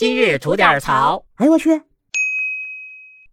今日吐点槽。哎呦我去！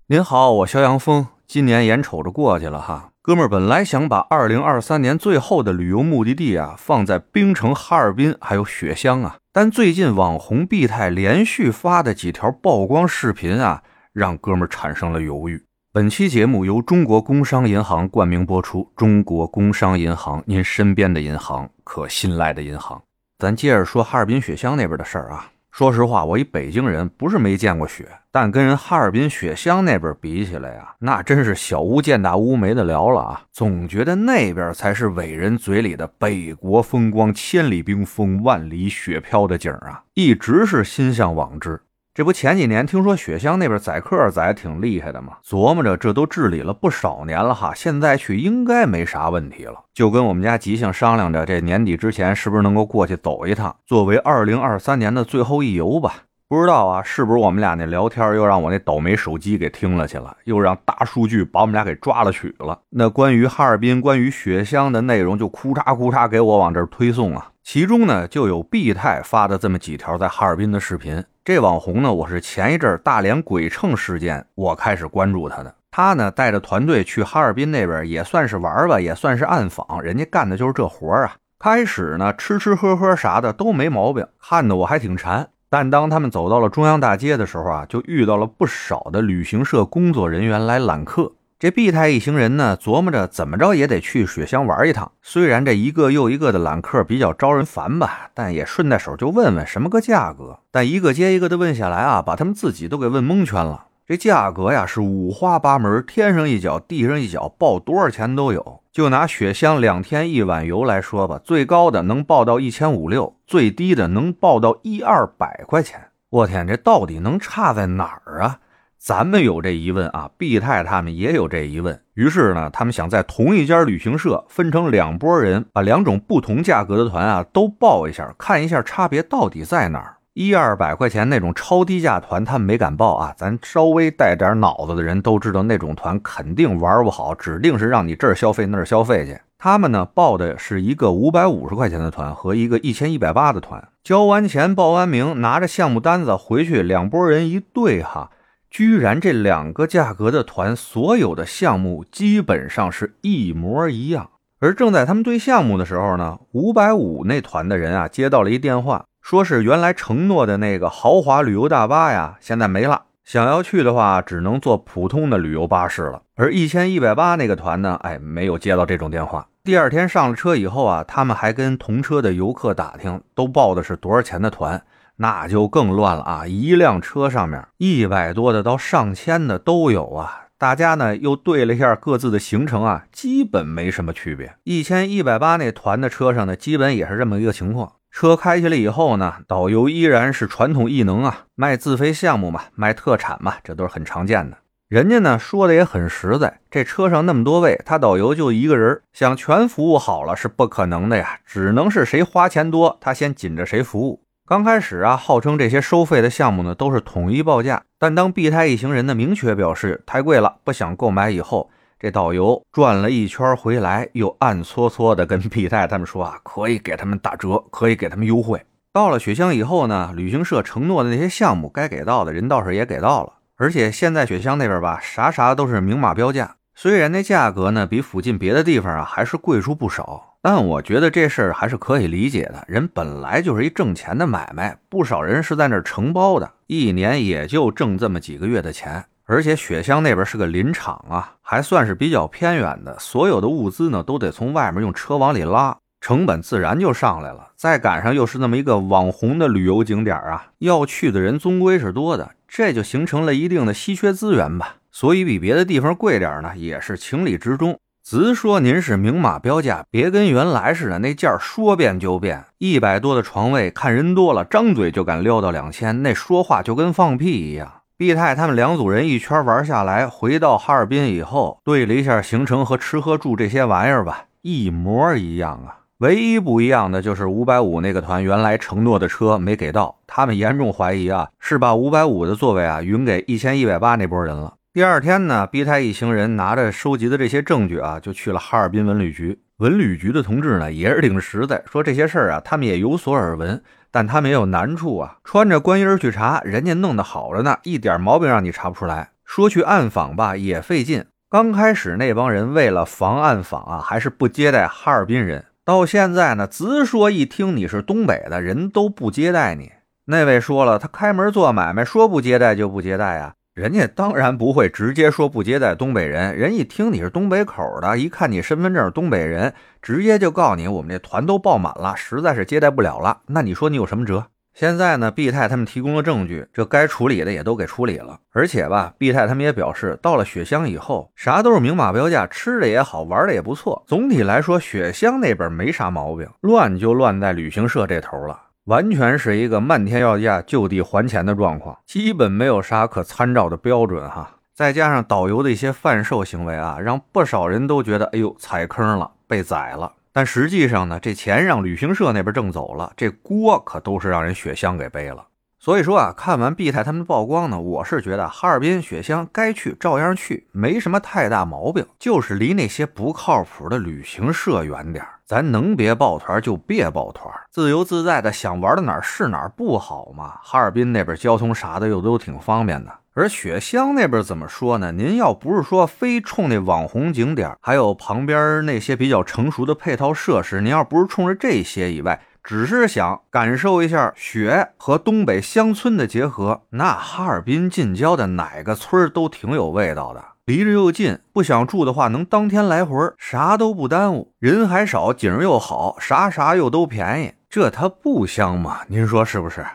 您好，我肖阳峰。今年眼瞅着过去了哈，哥们儿本来想把2023年最后的旅游目的地啊放在冰城、哈尔滨还有雪乡啊，但最近网红毕泰连续发的几条曝光视频啊，让哥们儿产生了犹豫。本期节目由中国工商银行冠名播出。中国工商银行，您身边的银行，可信赖的银行。咱接着说哈尔滨雪乡那边的事儿啊。说实话，我一北京人，不是没见过雪，但跟人哈尔滨雪乡那边比起来呀，那真是小巫见大巫，没得聊了啊！总觉得那边才是伟人嘴里的北国风光，千里冰封，万里雪飘的景啊，一直是心向往之。这不前几年听说雪乡那边宰客宰挺厉害的嘛？琢磨着这都治理了不少年了哈，现在去应该没啥问题了。就跟我们家吉庆商量着，这年底之前是不是能够过去走一趟，作为二零二三年的最后一游吧？不知道啊，是不是我们俩那聊天又让我那倒霉手机给听了去了，又让大数据把我们俩给抓了取了？那关于哈尔滨、关于雪乡的内容就哭嚓哭嚓给我往这儿推送啊。其中呢，就有毕泰发的这么几条在哈尔滨的视频。这网红呢，我是前一阵大连鬼秤事件，我开始关注他的。他呢带着团队去哈尔滨那边，也算是玩吧，也算是暗访。人家干的就是这活啊。开始呢吃吃喝喝啥的都没毛病，看得我还挺馋。但当他们走到了中央大街的时候啊，就遇到了不少的旅行社工作人员来揽客。这毕太一行人呢，琢磨着怎么着也得去雪乡玩一趟。虽然这一个又一个的揽客比较招人烦吧，但也顺带手就问问什么个价格。但一个接一个的问下来啊，把他们自己都给问蒙圈了。这价格呀是五花八门，天上一脚地上一脚，报多少钱都有。就拿雪乡两天一晚游来说吧，最高的能报到一千五六，最低的能报到一二百块钱。我天，这到底能差在哪儿啊？咱们有这疑问啊，毕太他们也有这疑问。于是呢，他们想在同一家旅行社分成两拨人，把两种不同价格的团啊都报一下，看一下差别到底在哪儿。一二百块钱那种超低价团，他们没敢报啊。咱稍微带点脑子的人都知道，那种团肯定玩不好，指定是让你这儿消费那儿消费去。他们呢报的是一个五百五十块钱的团和一个一千一百八的团。交完钱报完名，拿着项目单子回去，两拨人一对哈。居然这两个价格的团，所有的项目基本上是一模一样。而正在他们对项目的时候呢，五百五那团的人啊，接到了一电话，说是原来承诺的那个豪华旅游大巴呀，现在没了。想要去的话，只能坐普通的旅游巴士了。而一千一百八那个团呢，哎，没有接到这种电话。第二天上了车以后啊，他们还跟同车的游客打听，都报的是多少钱的团。那就更乱了啊！一辆车上面一百多的到上千的都有啊！大家呢又对了一下各自的行程啊，基本没什么区别。一千一百八那团的车上呢，基本也是这么一个情况。车开起来以后呢，导游依然是传统艺能啊，卖自费项目嘛，卖特产嘛，这都是很常见的。人家呢说的也很实在，这车上那么多位，他导游就一个人，想全服务好了是不可能的呀，只能是谁花钱多，他先紧着谁服务。刚开始啊，号称这些收费的项目呢都是统一报价，但当 B 胎一行人呢明确表示太贵了，不想购买以后，这导游转了一圈回来，又暗搓搓的跟皮太他们说啊，可以给他们打折，可以给他们优惠。到了雪乡以后呢，旅行社承诺的那些项目该给到的人倒是也给到了，而且现在雪乡那边吧，啥啥都是明码标价，虽然那价格呢比附近别的地方啊还是贵出不少。但我觉得这事儿还是可以理解的，人本来就是一挣钱的买卖，不少人是在那儿承包的，一年也就挣这么几个月的钱。而且雪乡那边是个林场啊，还算是比较偏远的，所有的物资呢都得从外面用车往里拉，成本自然就上来了。再赶上又是那么一个网红的旅游景点啊，要去的人终归是多的，这就形成了一定的稀缺资源吧。所以比别的地方贵点呢，也是情理之中。直说您是明码标价，别跟原来似的，那价说变就变。一百多的床位，看人多了，张嘴就敢撩到两千，那说话就跟放屁一样。毕太他们两组人一圈玩下来，回到哈尔滨以后，对了一下行程和吃喝住这些玩意儿吧，一模一样啊。唯一不一样的就是五百五那个团原来承诺的车没给到，他们严重怀疑啊，是把五百五的座位啊匀给一千一百八那波人了。第二天呢，毕太一行人拿着收集的这些证据啊，就去了哈尔滨文旅局。文旅局的同志呢，也是挺实在，说这些事儿啊，他们也有所耳闻，但他们也有难处啊。穿着官衣去查，人家弄得好着呢，一点毛病让你查不出来。说去暗访吧，也费劲。刚开始那帮人为了防暗访啊，还是不接待哈尔滨人。到现在呢，直说一听你是东北的人都不接待你。那位说了，他开门做买卖，说不接待就不接待啊。人家当然不会直接说不接待东北人，人一听你是东北口的，一看你身份证东北人，直接就告你我们这团都爆满了，实在是接待不了了。那你说你有什么辙？现在呢，毕太他们提供了证据，这该处理的也都给处理了。而且吧，毕太他们也表示，到了雪乡以后，啥都是明码标价，吃的也好，玩的也不错。总体来说，雪乡那边没啥毛病，乱就乱在旅行社这头了。完全是一个漫天要价就地还钱的状况，基本没有啥可参照的标准哈。再加上导游的一些贩售行为啊，让不少人都觉得，哎呦，踩坑了，被宰了。但实际上呢，这钱让旅行社那边挣走了，这锅可都是让人雪乡给背了。所以说啊，看完毕太他们的曝光呢，我是觉得哈尔滨雪乡该去照样去，没什么太大毛病，就是离那些不靠谱的旅行社远点咱能别抱团就别抱团，自由自在的想玩到哪儿是哪儿不好吗？哈尔滨那边交通啥的又都挺方便的，而雪乡那边怎么说呢？您要不是说非冲那网红景点，还有旁边那些比较成熟的配套设施，您要不是冲着这些以外。只是想感受一下雪和东北乡村的结合，那哈尔滨近郊的哪个村都挺有味道的，离着又近，不想住的话能当天来回，啥都不耽误，人还少，景又好，啥啥又都便宜，这它不香吗？您说是不是？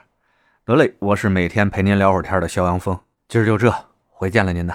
得嘞，我是每天陪您聊会儿天的肖阳峰，今儿就这，回见了您的。